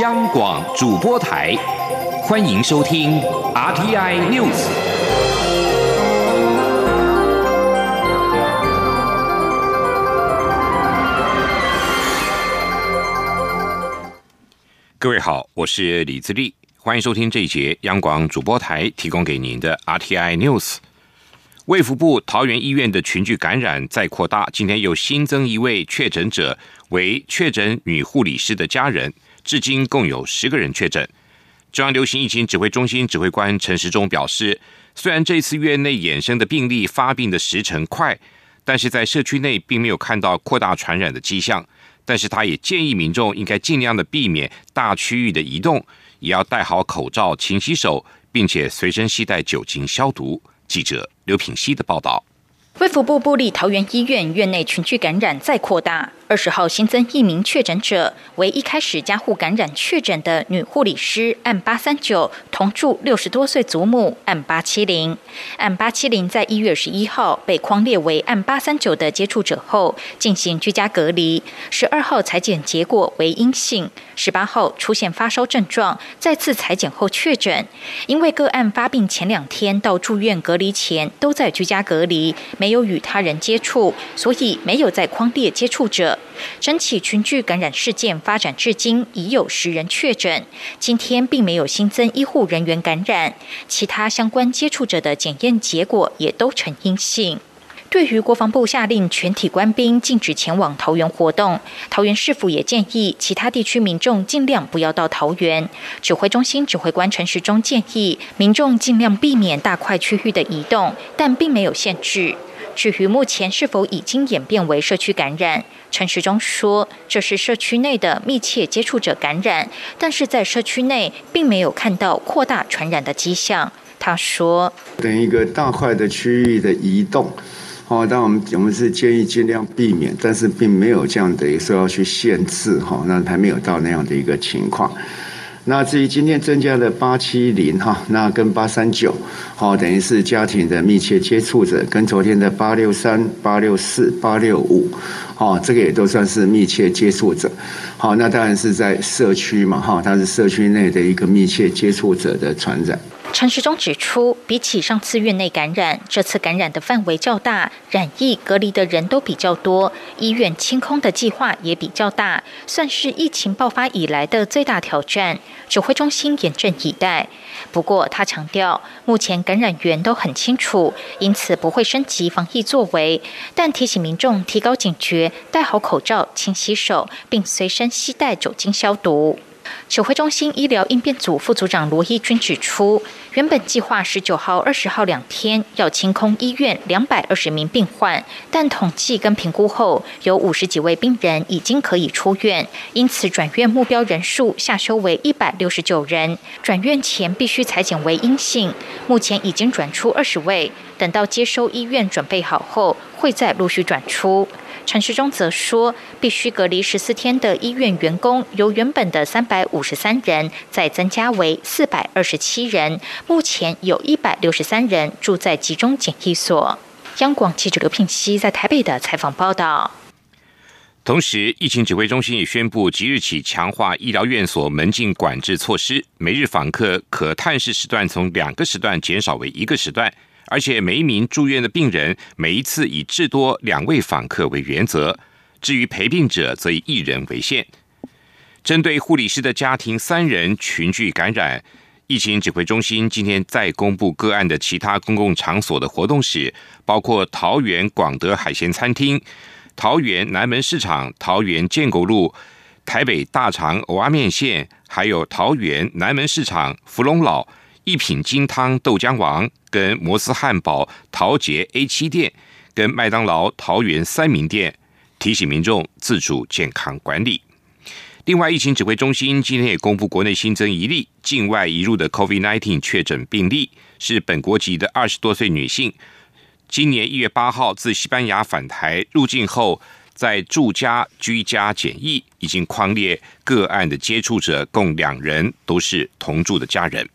央广主播台，欢迎收听 RTI News。各位好，我是李自立，欢迎收听这一节央广主播台提供给您的 RTI News。卫福部桃园医院的群聚感染再扩大，今天又新增一位确诊者，为确诊女护理师的家人。至今共有十个人确诊。中央流行疫情指挥中心指挥官陈时中表示，虽然这次院内衍生的病例发病的时程快，但是在社区内并没有看到扩大传染的迹象。但是他也建议民众应该尽量的避免大区域的移动，也要戴好口罩、勤洗手，并且随身携带酒精消毒。记者刘品希的报道。卫福部布立桃园医院院内群聚感染再扩大，二十号新增一名确诊者，为一开始加护感染确诊的女护理师，按八三九同住六十多岁祖母，按八七零，按八七零在一月十一号被框列为按八三九的接触者后，进行居家隔离，十二号裁检结果为阴性，十八号出现发烧症状，再次裁检后确诊，因为个案发病前两天到住院隔离前都在居家隔离。没有与他人接触，所以没有在框列接触者。整起群聚感染事件发展至今，已有十人确诊。今天并没有新增医护人员感染，其他相关接触者的检验结果也都呈阴性。对于国防部下令全体官兵禁止前往桃园活动，桃园市府也建议其他地区民众尽量不要到桃园。指挥中心指挥官陈时中建议民众尽量避免大块区域的移动，但并没有限制。至于目前是否已经演变为社区感染，陈时中说这是社区内的密切接触者感染，但是在社区内并没有看到扩大传染的迹象。他说，等一个大块的区域的移动。哦，但我们我们是建议尽量避免，但是并没有这样的一说要去限制哈，那还没有到那样的一个情况。那至于今天增加的八七零哈，那跟八三九，好，等于是家庭的密切接触者，跟昨天的八六三、八六四、八六五，哦，这个也都算是密切接触者。好，那当然是在社区嘛，哈，它是社区内的一个密切接触者的传染。陈时中指出，比起上次院内感染，这次感染的范围较大，染疫隔离的人都比较多，医院清空的计划也比较大，算是疫情爆发以来的最大挑战。指挥中心严阵以待。不过，他强调，目前感染源都很清楚，因此不会升级防疫作为，但提醒民众提高警觉，戴好口罩、勤洗手，并随身携带酒精消毒。指挥中心医疗应变组副组长罗义军指出，原本计划十九号、二十号两天要清空医院两百二十名病患，但统计跟评估后，有五十几位病人已经可以出院，因此转院目标人数下修为一百六十九人。转院前必须裁剪为阴性，目前已经转出二十位，等到接收医院准备好后，会再陆续转出。陈时中则说，必须隔离十四天的医院员工，由原本的三百五十三人，再增加为四百二十七人。目前有一百六十三人住在集中检疫所。央广记者刘聘熙在台北的采访报道。同时，疫情指挥中心也宣布，即日起强化医疗院所门禁管制措施，每日访客可探视时段从两个时段减少为一个时段。而且每一名住院的病人，每一次以至多两位访客为原则。至于陪病者，则以一人为限。针对护理师的家庭三人群聚感染，疫情指挥中心今天再公布个案的其他公共场所的活动时，包括桃园广德海鲜餐厅、桃园南门市场、桃园建国路、台北大肠蚵仔面线，还有桃园南门市场、福隆老。一品金汤豆浆王、跟摩斯汉堡桃捷 A 七店、跟麦当劳桃园三明店，提醒民众自主健康管理。另外，疫情指挥中心今天也公布国内新增一例境外移入的 COVID-19 确诊病例，是本国籍的二十多岁女性，今年一月八号自西班牙返台入境后，在住家居家检疫，已经框列个案的接触者共两人，都是同住的家人。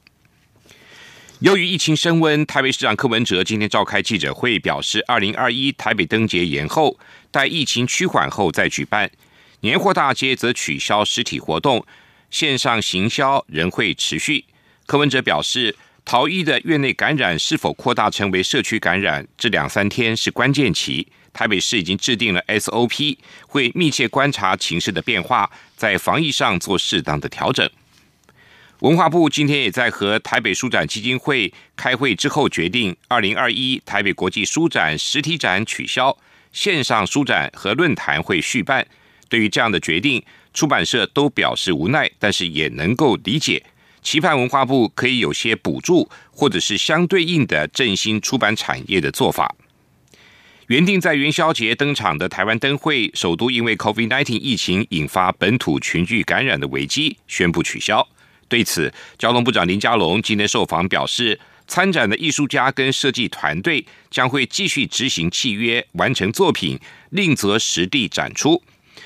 由于疫情升温，台北市长柯文哲今天召开记者会，表示二零二一台北灯节延后，待疫情趋缓后再举办。年货大街则取消实体活动，线上行销仍会持续。柯文哲表示，逃逸的院内感染是否扩大成为社区感染，这两三天是关键期。台北市已经制定了 SOP，会密切观察情势的变化，在防疫上做适当的调整。文化部今天也在和台北书展基金会开会之后，决定二零二一台北国际书展实体展取消，线上书展和论坛会续办。对于这样的决定，出版社都表示无奈，但是也能够理解，期盼文化部可以有些补助，或者是相对应的振兴出版产业的做法。原定在元宵节登场的台湾灯会，首都因为 COVID-19 疫情引发本土群聚感染的危机，宣布取消。对此，交通部长林佳龙今天受访表示，参展的艺术家跟设计团队将会继续执行契约，完成作品，另择实地展出。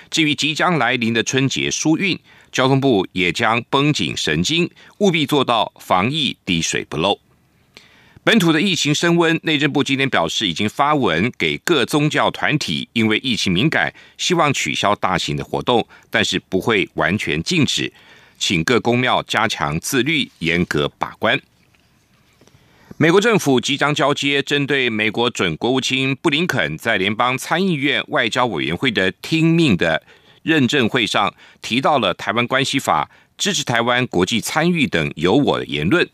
至于即将来临的春节疏运，交通部也将绷紧神经，务必做到防疫滴水不漏。本土的疫情升温，内政部今天表示，已经发文给各宗教团体，因为疫情敏感，希望取消大型的活动，但是不会完全禁止。请各公庙加强自律，严格把关。美国政府即将交接，针对美国准国务卿布林肯在联邦参议院外交委员会的听命的认证会上提到了《台湾关系法》，支持台湾国际参与等有我的言论。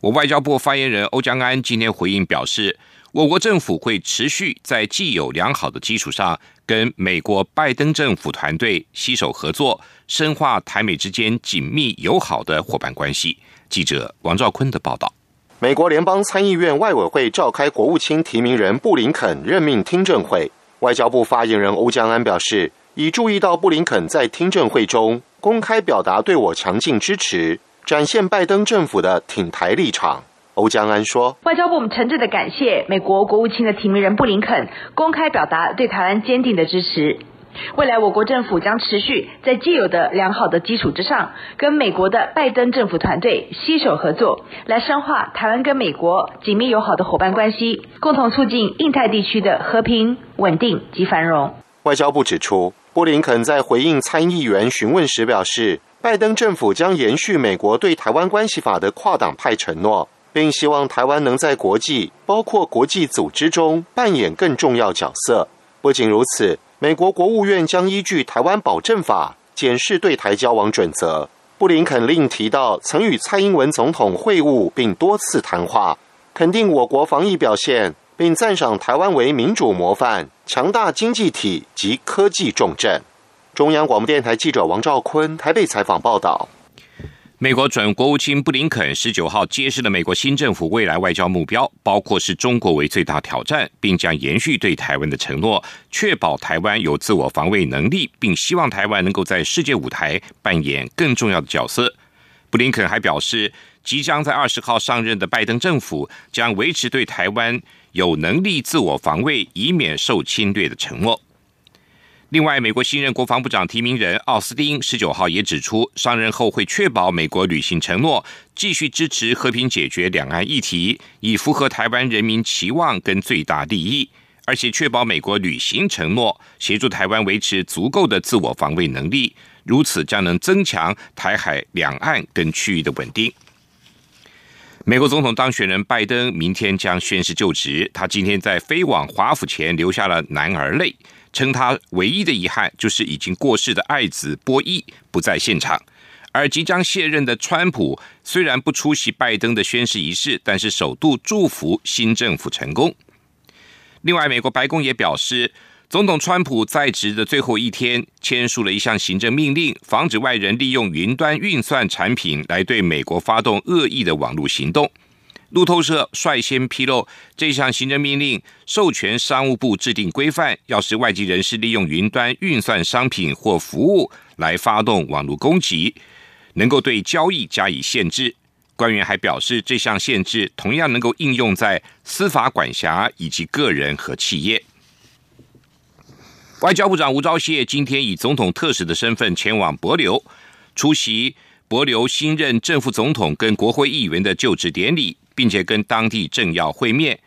我外交部发言人欧江安今天回应表示。我国政府会持续在既有良好的基础上，跟美国拜登政府团队携手合作，深化台美之间紧密友好的伙伴关系。记者王兆坤的报道。美国联邦参议院外委会召开国务卿提名人布林肯任命听证会，外交部发言人欧江安表示，已注意到布林肯在听证会中公开表达对我强劲支持，展现拜登政府的挺台立场。欧江安说：“外交部我们诚挚的感谢美国国务卿的提名人布林肯公开表达对台湾坚定的支持。未来我国政府将持续在既有的良好的基础之上，跟美国的拜登政府团队携手合作，来深化台湾跟美国紧密友好的伙伴关系，共同促进印太地区的和平、稳定及繁荣。”外交部指出，布林肯在回应参议员询问时表示，拜登政府将延续美国对台湾关系法的跨党派承诺。并希望台湾能在国际，包括国际组织中扮演更重要角色。不仅如此，美国国务院将依据《台湾保证法》检视对台交往准则。布林肯另提到，曾与蔡英文总统会晤并多次谈话，肯定我国防疫表现，并赞赏台湾为民主模范、强大经济体及科技重镇。中央广播电台记者王兆坤台北采访报道。美国准国务卿布林肯十九号揭示了美国新政府未来外交目标，包括视中国为最大挑战，并将延续对台湾的承诺，确保台湾有自我防卫能力，并希望台湾能够在世界舞台扮演更重要的角色。布林肯还表示，即将在二十号上任的拜登政府将维持对台湾有能力自我防卫，以免受侵略的承诺。另外，美国新任国防部长提名人奥斯汀十九号也指出，上任后会确保美国履行承诺，继续支持和平解决两岸议题，以符合台湾人民期望跟最大利益，而且确保美国履行承诺，协助台湾维持足够的自我防卫能力，如此将能增强台海两岸跟区域的稳定。美国总统当选人拜登明天将宣誓就职，他今天在飞往华府前流下了男儿泪。称他唯一的遗憾就是已经过世的爱子波伊不在现场，而即将卸任的川普虽然不出席拜登的宣誓仪式，但是首度祝福新政府成功。另外，美国白宫也表示，总统川普在职的最后一天签署了一项行政命令，防止外人利用云端运算产品来对美国发动恶意的网络行动。路透社率先披露这项行政命令，授权商务部制定规范，要是外籍人士利用云端运算商品或服务来发动网络攻击，能够对交易加以限制。官员还表示，这项限制同样能够应用在司法管辖以及个人和企业。外交部长吴钊燮今天以总统特使的身份前往博流，出席博流新任正副总统跟国会议员的就职典礼。并且跟当地政要会面，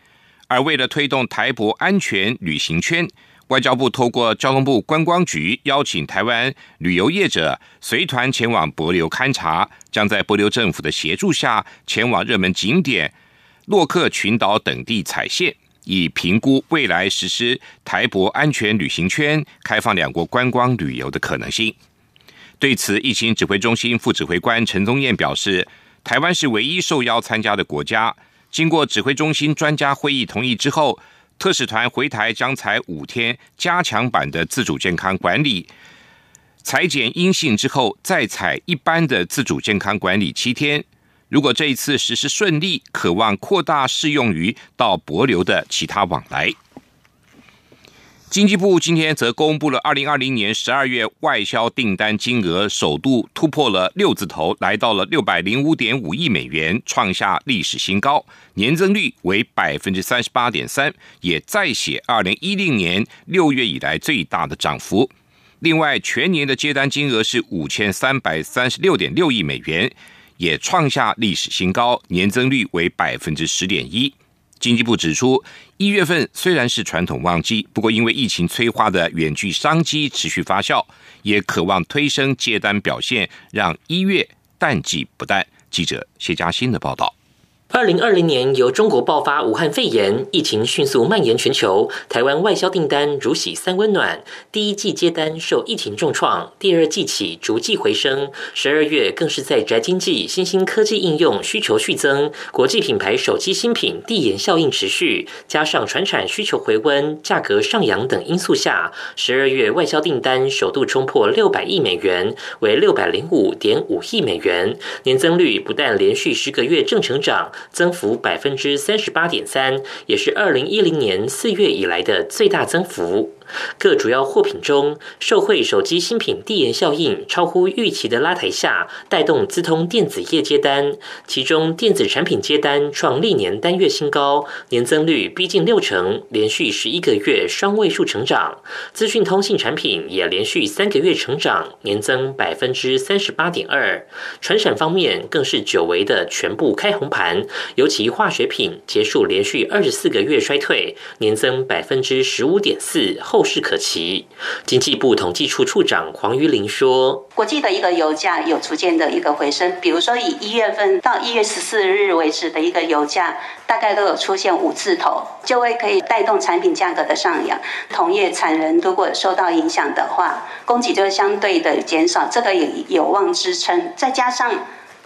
而为了推动台博安全旅行圈，外交部透过交通部观光局邀请台湾旅游业者随团前往博流勘察，将在博流政府的协助下前往热门景点洛克群岛等地采线，以评估未来实施台博安全旅行圈、开放两国观光旅游的可能性。对此，疫情指挥中心副指挥官陈宗彦表示，台湾是唯一受邀参加的国家，经过指挥中心专家会议同意之后。特使团回台将采五天加强版的自主健康管理，裁减阴性之后再采一般的自主健康管理七天。如果这一次实施顺利，渴望扩大适用于到博流的其他往来。经济部今天则公布了二零二零年十二月外销订单金额，首度突破了六字头，来到了六百零五点五亿美元，创下历史新高，年增率为百分之三十八点三，也再写二零一零年六月以来最大的涨幅。另外，全年的接单金额是五千三百三十六点六亿美元，也创下历史新高，年增率为百分之十点一。经济部指出，一月份虽然是传统旺季，不过因为疫情催化的远距商机持续发酵，也渴望推升接单表现，让一月淡季不淡。记者谢佳欣的报道。二零二零年，由中国爆发武汉肺炎疫情迅速蔓延全球，台湾外销订单如喜三温暖。第一季接单受疫情重创，第二季起逐季回升。十二月更是在宅经济、新兴科技应用需求续增，国际品牌手机新品递延效应持续，加上船产需求回温、价格上扬等因素下，十二月外销订单首度冲破六百亿美元，为六百零五点五亿美元，年增率不但连续十个月正成长。增幅百分之三十八点三，也是二零一零年四月以来的最大增幅。各主要货品中，受惠手机新品递延效应超乎预期的拉抬下，带动资通电子业接单，其中电子产品接单创历年单月新高，年增率逼近六成，连续十一个月双位数成长。资讯通信产品也连续三个月成长，年增百分之三十八点二。传产方面更是久违的全部开红盘，尤其化学品结束连续二十四个月衰退，年增百分之十五点四后。后市可期。经济部统计处处长黄玉玲说：“国际的一个油价有逐渐的一个回升，比如说以一月份到一月十四日为止的一个油价，大概都有出现五字头，就会可以带动产品价格的上扬。同业产能如果受到影响的话，供给就会相对的减少，这个也有望支撑。再加上。”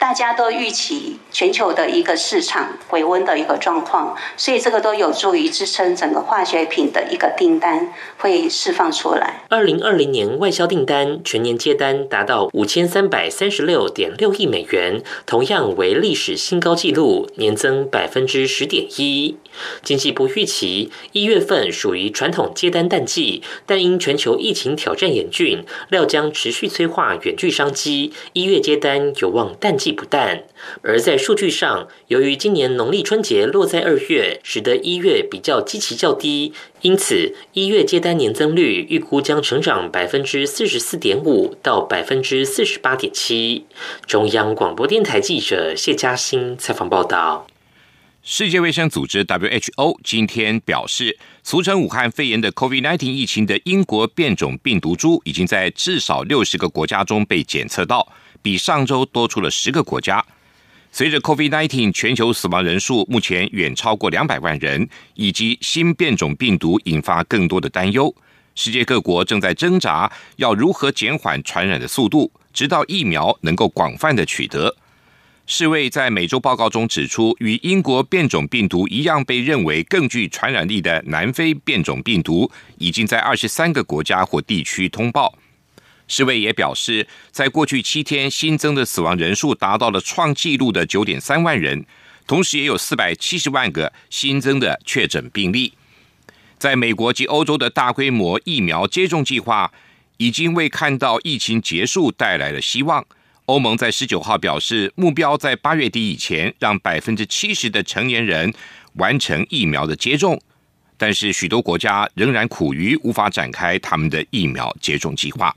大家都预期全球的一个市场回温的一个状况，所以这个都有助于支撑整个化学品的一个订单会释放出来。二零二零年外销订单全年接单达到五千三百三十六点六亿美元，同样为历史新高纪录，年增百分之十点一。经济部预期一月份属于传统接单淡季，但因全球疫情挑战严峻，料将持续催化远距商机，一月接单有望淡季。不淡，而在数据上，由于今年农历春节落在二月，使得一月比较基期较低，因此一月接单年增率预估将成长百分之四十四点五到百分之四十八点七。中央广播电台记者谢嘉欣采访报道。世界卫生组织 WHO 今天表示，俗称武汉肺炎的 COVID-19 疫情的英国变种病毒株已经在至少六十个国家中被检测到。比上周多出了十个国家。随着 COVID-19 全球死亡人数目前远超过两百万人，以及新变种病毒引发更多的担忧，世界各国正在挣扎要如何减缓传染的速度，直到疫苗能够广泛的取得。世卫在每周报告中指出，与英国变种病毒一样被认为更具传染力的南非变种病毒，已经在二十三个国家或地区通报。世卫也表示，在过去七天新增的死亡人数达到了创纪录的九点三万人，同时也有四百七十万个新增的确诊病例。在美国及欧洲的大规模疫苗接种计划已经为看到疫情结束带来了希望。欧盟在十九号表示，目标在八月底以前让百分之七十的成年人完成疫苗的接种，但是许多国家仍然苦于无法展开他们的疫苗接种计划。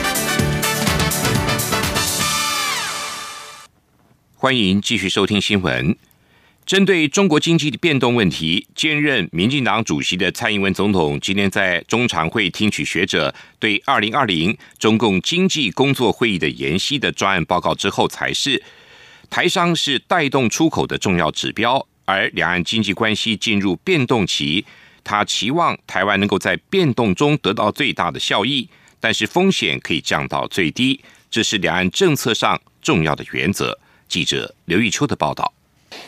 欢迎继续收听新闻。针对中国经济的变动问题，兼任民进党主席的蔡英文总统今天在中常会听取学者对二零二零中共经济工作会议的研析的专案报告之后，才是台商是带动出口的重要指标，而两岸经济关系进入变动期，他期望台湾能够在变动中得到最大的效益，但是风险可以降到最低，这是两岸政策上重要的原则。记者刘玉秋的报道。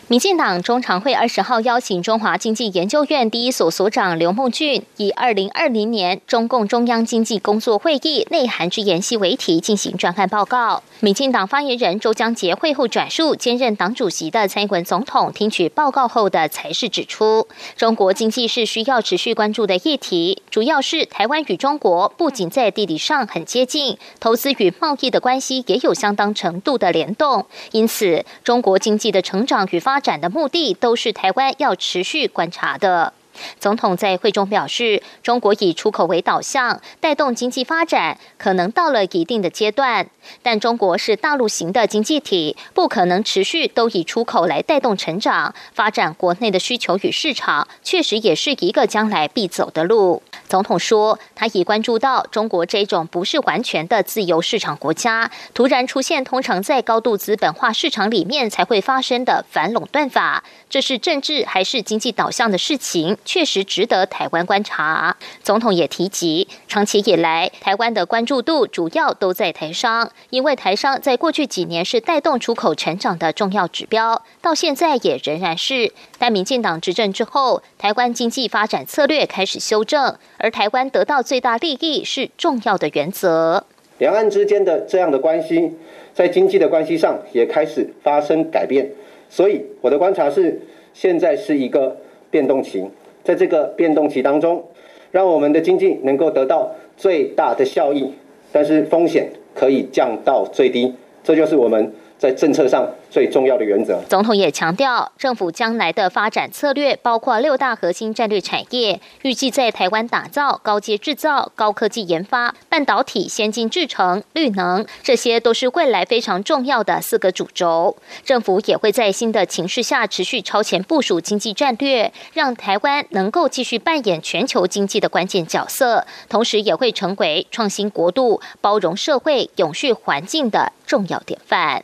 民进党中常会二十号邀请中华经济研究院第一所所长刘梦俊，以二零二零年中共中央经济工作会议内涵之研析为题进行专案报告。民进党发言人周江杰会后转述，兼任党主席的蔡英文总统听取报告后的才是指出，中国经济是需要持续关注的议题，主要是台湾与中国不仅在地理上很接近，投资与贸易的关系也有相当程度的联动，因此中国经济的成长发发展的目的都是台湾要持续观察的。总统在会中表示，中国以出口为导向，带动经济发展，可能到了一定的阶段。但中国是大陆型的经济体，不可能持续都以出口来带动成长、发展国内的需求与市场，确实也是一个将来必走的路。总统说，他已关注到中国这种不是完全的自由市场国家，突然出现通常在高度资本化市场里面才会发生的反垄断法，这是政治还是经济导向的事情，确实值得台湾观察。总统也提及，长期以来台湾的关注度主要都在台商，因为台商在过去几年是带动出口成长的重要指标，到现在也仍然是。但民进党执政之后，台湾经济发展策略开始修正。而台湾得到最大利益是重要的原则。两岸之间的这样的关系，在经济的关系上也开始发生改变。所以我的观察是，现在是一个变动期。在这个变动期当中，让我们的经济能够得到最大的效益，但是风险可以降到最低。这就是我们。在政策上最重要的原则。总统也强调，政府将来的发展策略包括六大核心战略产业，预计在台湾打造高阶制造、高科技研发、半导体先进制程、绿能，这些都是未来非常重要的四个主轴。政府也会在新的情势下持续超前部署经济战略，让台湾能够继续扮演全球经济的关键角色，同时也会成为创新国度、包容社会、永续环境的重要典范。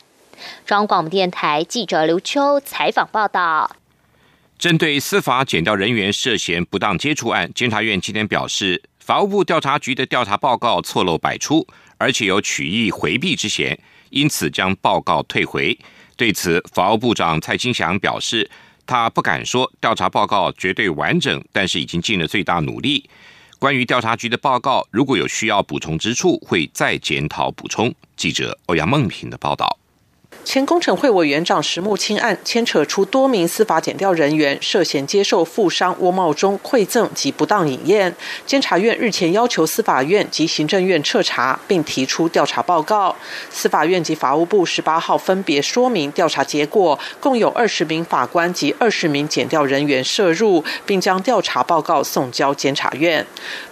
中央广播电台记者刘秋采访报道：针对司法检调人员涉嫌不当接触案，监察院今天表示，法务部调查局的调查报告错漏百出，而且有曲意回避之嫌，因此将报告退回。对此，法务部长蔡清祥表示，他不敢说调查报告绝对完整，但是已经尽了最大努力。关于调查局的报告，如果有需要补充之处，会再检讨补充。记者欧阳梦平的报道。前工程会委员长石木清案牵扯出多名司法检调人员涉嫌接受富商窝茂中馈赠及不当饮宴。监察院日前要求司法院及行政院彻查，并提出调查报告。司法院及法务部十八号分别说明调查结果，共有二十名法官及二十名检调人员涉入，并将调查报告送交监察院。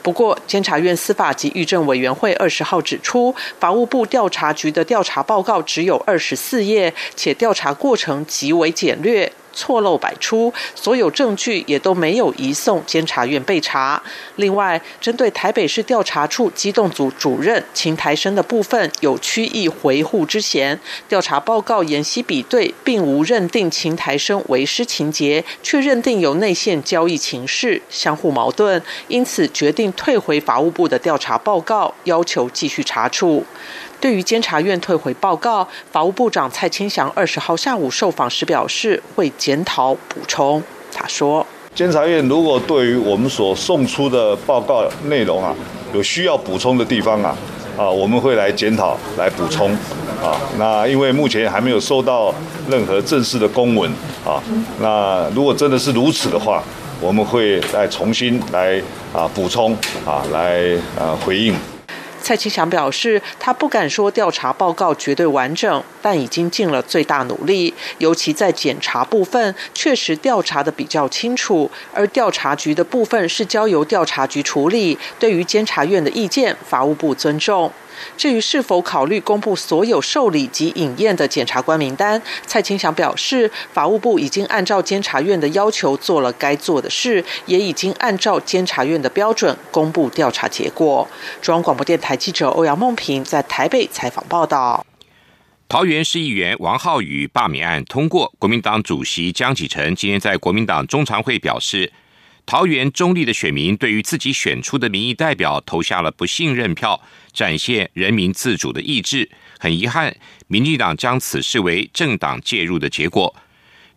不过，监察院司法及预政委员会二十号指出，法务部调查局的调查报告只有二十四。业，且调查过程极为简略。错漏百出，所有证据也都没有移送监察院备查。另外，针对台北市调查处机动组主任秦台生的部分有曲意回护之嫌，调查报告研析比对，并无认定秦台生为师情节，却认定有内线交易情势，相互矛盾，因此决定退回法务部的调查报告，要求继续查处。对于监察院退回报告，法务部长蔡清祥二十号下午受访时表示，会检讨补充。他说：“监察院如果对于我们所送出的报告内容啊，有需要补充的地方啊，啊，我们会来检讨来补充。啊，那因为目前还没有收到任何正式的公文啊，那如果真的是如此的话，我们会再重新来啊补充啊，来啊回应。”蔡清祥表示，他不敢说调查报告绝对完整，但已经尽了最大努力，尤其在检查部分，确实调查的比较清楚，而调查局的部分是交由调查局处理。对于监察院的意见，法务部尊重。至于是否考虑公布所有受理及饮宴的检察官名单，蔡清祥表示，法务部已经按照监察院的要求做了该做的事，也已经按照监察院的标准公布调查结果。中央广播电台记者欧阳梦平在台北采访报道。桃园市议员王浩宇罢免案通过，国民党主席江启臣今天在国民党中常会表示。桃园中立的选民对于自己选出的民意代表投下了不信任票，展现人民自主的意志。很遗憾，民进党将此视为政党介入的结果。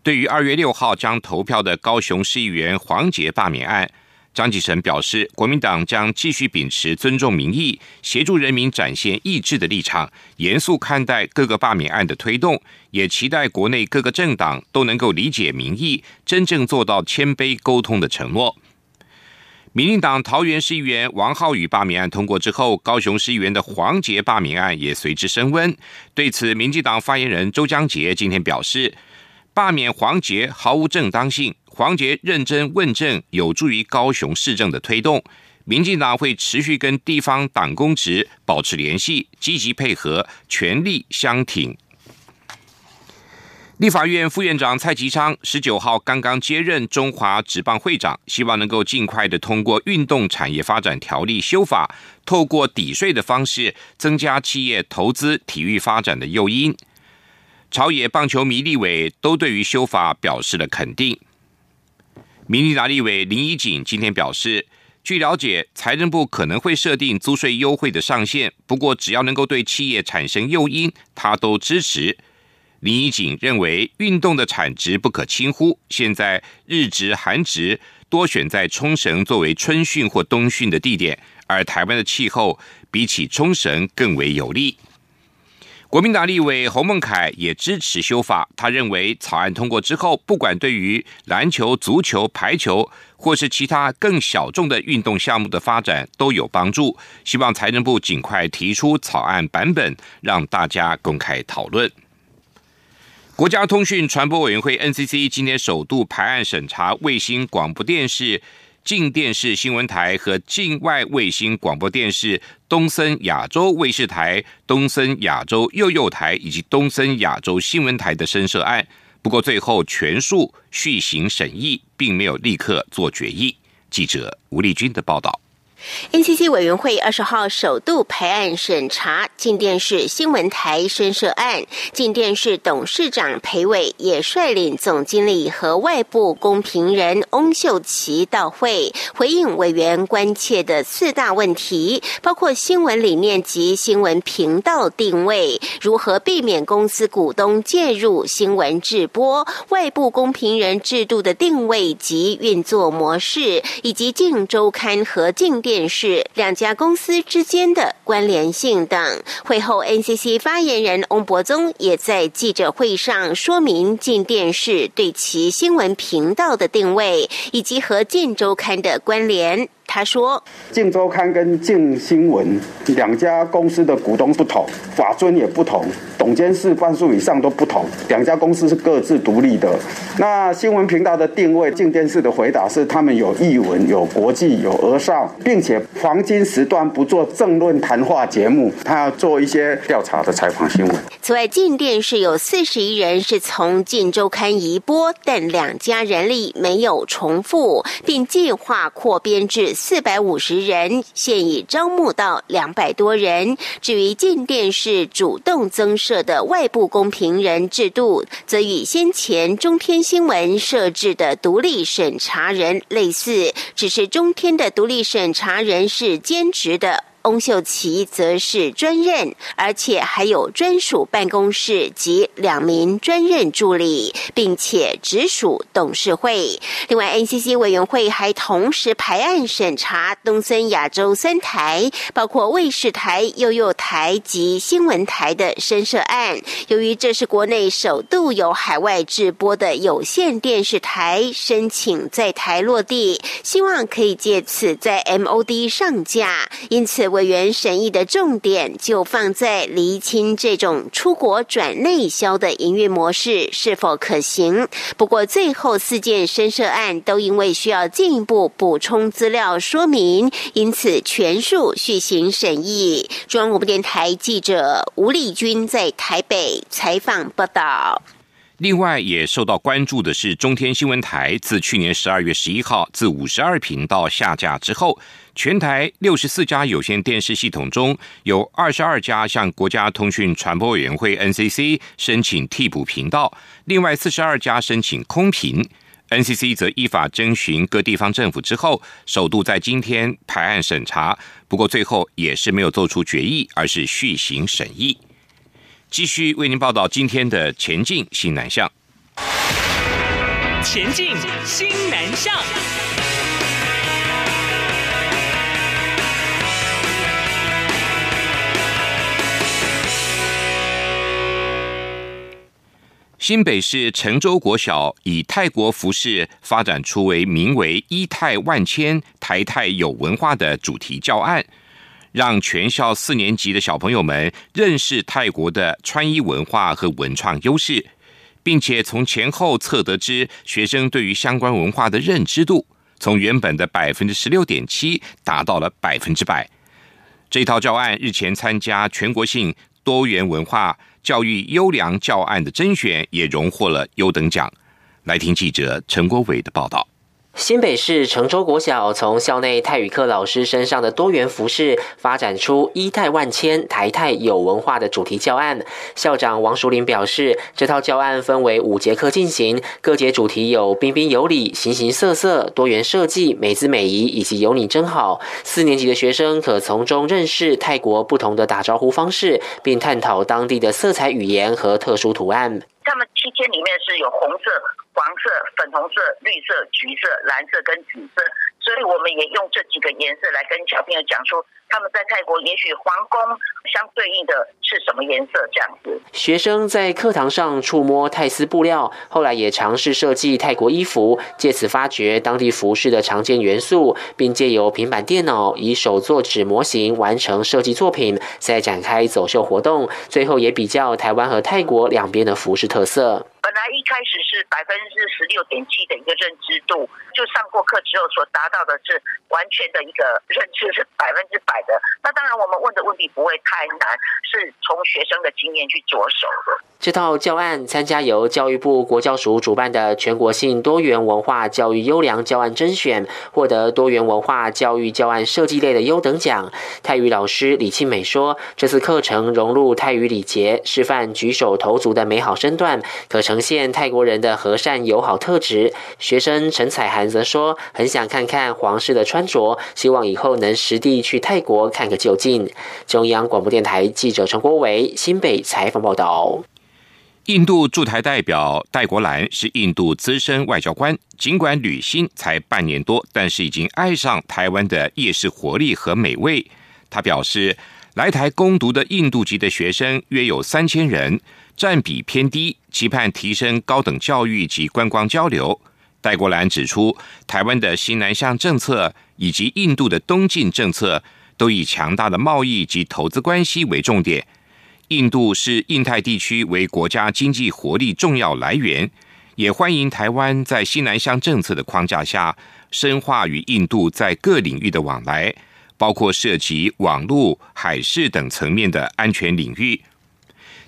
对于二月六号将投票的高雄市议员黄杰罢免案。张继成表示，国民党将继续秉持尊重民意、协助人民展现意志的立场，严肃看待各个罢免案的推动，也期待国内各个政党都能够理解民意，真正做到谦卑沟通的承诺。民进党桃园市议员王浩宇罢免案通过之后，高雄市议员的黄杰罢免案也随之升温。对此，民进党发言人周江杰今天表示，罢免黄杰毫无正当性。黄杰认真问政，有助于高雄市政的推动。民进党会持续跟地方党公职保持联系，积极配合，全力相挺。立法院副院长蔡其昌十九号刚刚接任中华职棒会长，希望能够尽快的通过运动产业发展条例修法，透过抵税的方式增加企业投资体育发展的诱因。朝野棒球迷立委都对于修法表示了肯定。民进党立委林怡景今天表示，据了解，财政部可能会设定租税优惠的上限，不过只要能够对企业产生诱因，他都支持。林怡景认为，运动的产值不可轻忽，现在日值韩值多选在冲绳作为春训或冬训的地点，而台湾的气候比起冲绳更为有利。国民党立委侯孟凯也支持修法。他认为草案通过之后，不管对于篮球、足球、排球，或是其他更小众的运动项目的发展都有帮助。希望财政部尽快提出草案版本，让大家公开讨论。国家通讯传播委员会 NCC 今天首度排案审查卫星广播电视。近电视新闻台和境外卫星广播电视东森亚洲卫视台、东森亚洲幼幼台以及东森亚洲新闻台的申涉案，不过最后全数续行审议，并没有立刻做决议。记者吴立军的报道。NCC 委员会二十号首度排案审查静电视新闻台申设案，静电视董事长裴伟也率领总经理和外部公评人翁秀琪到会，回应委员关切的四大问题，包括新闻理念及新闻频道定位，如何避免公司股东介入新闻制播，外部公评人制度的定位及运作模式，以及静周刊和静电。电视两家公司之间的关联性等。会后，NCC 发言人翁博宗也在记者会上说明进电视对其新闻频道的定位，以及和进周刊的关联。他说：“镜周刊跟镜新闻两家公司的股东不同，法尊也不同，董监事半数以上都不同，两家公司是各自独立的。那新闻频道的定位，镜电视的回答是他们有译文、有国际、有俄少，并且黄金时段不做政论谈话节目，他要做一些调查的采访新闻。此外，镜电视有四十一人是从镜周刊移播，但两家人力没有重复，并计划扩编制。”四百五十人，现已招募到两百多人。至于进电视主动增设的外部公平人制度，则与先前中天新闻设置的独立审查人类似，只是中天的独立审查人是兼职的。翁秀琪则是专任，而且还有专属办公室及两名专任助理，并且直属董事会。另外，NCC 委员会还同时排案审查东森亚洲三台，包括卫视台、幼幼台及新闻台的申设案。由于这是国内首度有海外直播的有线电视台申请在台落地，希望可以借此在 MOD 上架，因此。委员审议的重点就放在厘清这种出国转内销的营运模式是否可行。不过，最后四件申涉案都因为需要进一步补充资料说明，因此全数续行审议。中央广播电台记者吴丽君在台北采访报道。另外，也受到关注的是，中天新闻台自去年十二月十一号自五十二频道下架之后，全台六十四家有线电视系统中有二十二家向国家通讯传播委员会 NCC 申请替补频道，另外四十二家申请空频。NCC 则依法征询各地方政府之后，首度在今天排案审查，不过最后也是没有做出决议，而是续行审议。继续为您报道今天的前进新南向。前进新南向。新北市城州国小以泰国服饰发展出为名为“一泰万千，台泰有文化”的主题教案。让全校四年级的小朋友们认识泰国的穿衣文化和文创优势，并且从前后测得知学生对于相关文化的认知度，从原本的百分之十六点七达到了百分之百。这套教案日前参加全国性多元文化教育优良教案的甄选，也荣获了优等奖。来听记者陈国伟的报道。新北市城州国小从校内泰语课老师身上的多元服饰，发展出“一泰万千，台泰有文化”的主题教案。校长王淑玲表示，这套教案分为五节课进行，各节主题有彬彬有礼、形形色色、多元设计、美姿美仪以及有你真好。四年级的学生可从中认识泰国不同的打招呼方式，并探讨当地的色彩语言和特殊图案。他们七天里面是有红色、黄色、粉红色、绿色、橘色、蓝色跟紫色，所以我们也用这几个颜色来跟小朋友讲出。他们在泰国，也许皇宫相对应的是什么颜色？这样子。学生在课堂上触摸泰丝布料，后来也尝试设计泰国衣服，借此发掘当地服饰的常见元素，并借由平板电脑以手做纸模型完成设计作品，再展开走秀活动。最后也比较台湾和泰国两边的服饰特色。本来一开始是百分之十六点七的一个认知度，就上过课之后所达到的是完全的一个认知是百分之百的。那当然，我们问的问题不会太难，是从学生的经验去着手的。这套教案参加由教育部国教署主办的全国性多元文化教育优良教案甄选，获得多元文化教育教案设计类的优等奖。泰语老师李庆美说：“这次课程融入泰语礼节，示范举手投足的美好身段，可呈现泰国人的和善友好特质。”学生陈彩涵则说：“很想看看皇室的穿着，希望以后能实地去泰国看个究竟。”中央广播电台记者陈国伟新北采访报道。印度驻台代表戴国兰是印度资深外交官，尽管旅新才半年多，但是已经爱上台湾的夜市活力和美味。他表示，来台攻读的印度籍的学生约有三千人，占比偏低，期盼提升高等教育及观光交流。戴国兰指出，台湾的新南向政策以及印度的东进政策，都以强大的贸易及投资关系为重点。印度是印太地区为国家经济活力重要来源，也欢迎台湾在西南向政策的框架下，深化与印度在各领域的往来，包括涉及网络、海事等层面的安全领域。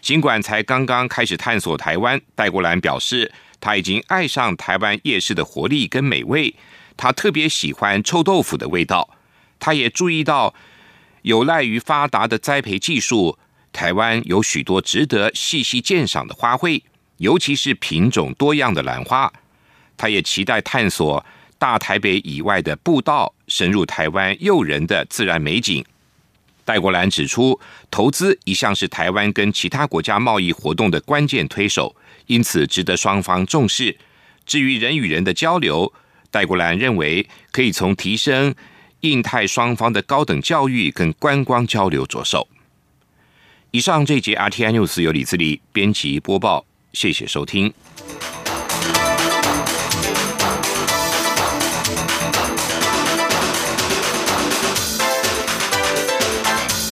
尽管才刚刚开始探索台湾，戴国兰表示，他已经爱上台湾夜市的活力跟美味，他特别喜欢臭豆腐的味道。他也注意到，有赖于发达的栽培技术。台湾有许多值得细细鉴赏的花卉，尤其是品种多样的兰花。他也期待探索大台北以外的步道，深入台湾诱人的自然美景。戴国兰指出，投资一向是台湾跟其他国家贸易活动的关键推手，因此值得双方重视。至于人与人的交流，戴国兰认为可以从提升印太双方的高等教育跟观光交流着手。以上这节 RTI News 由李自力编辑播报，谢谢收听。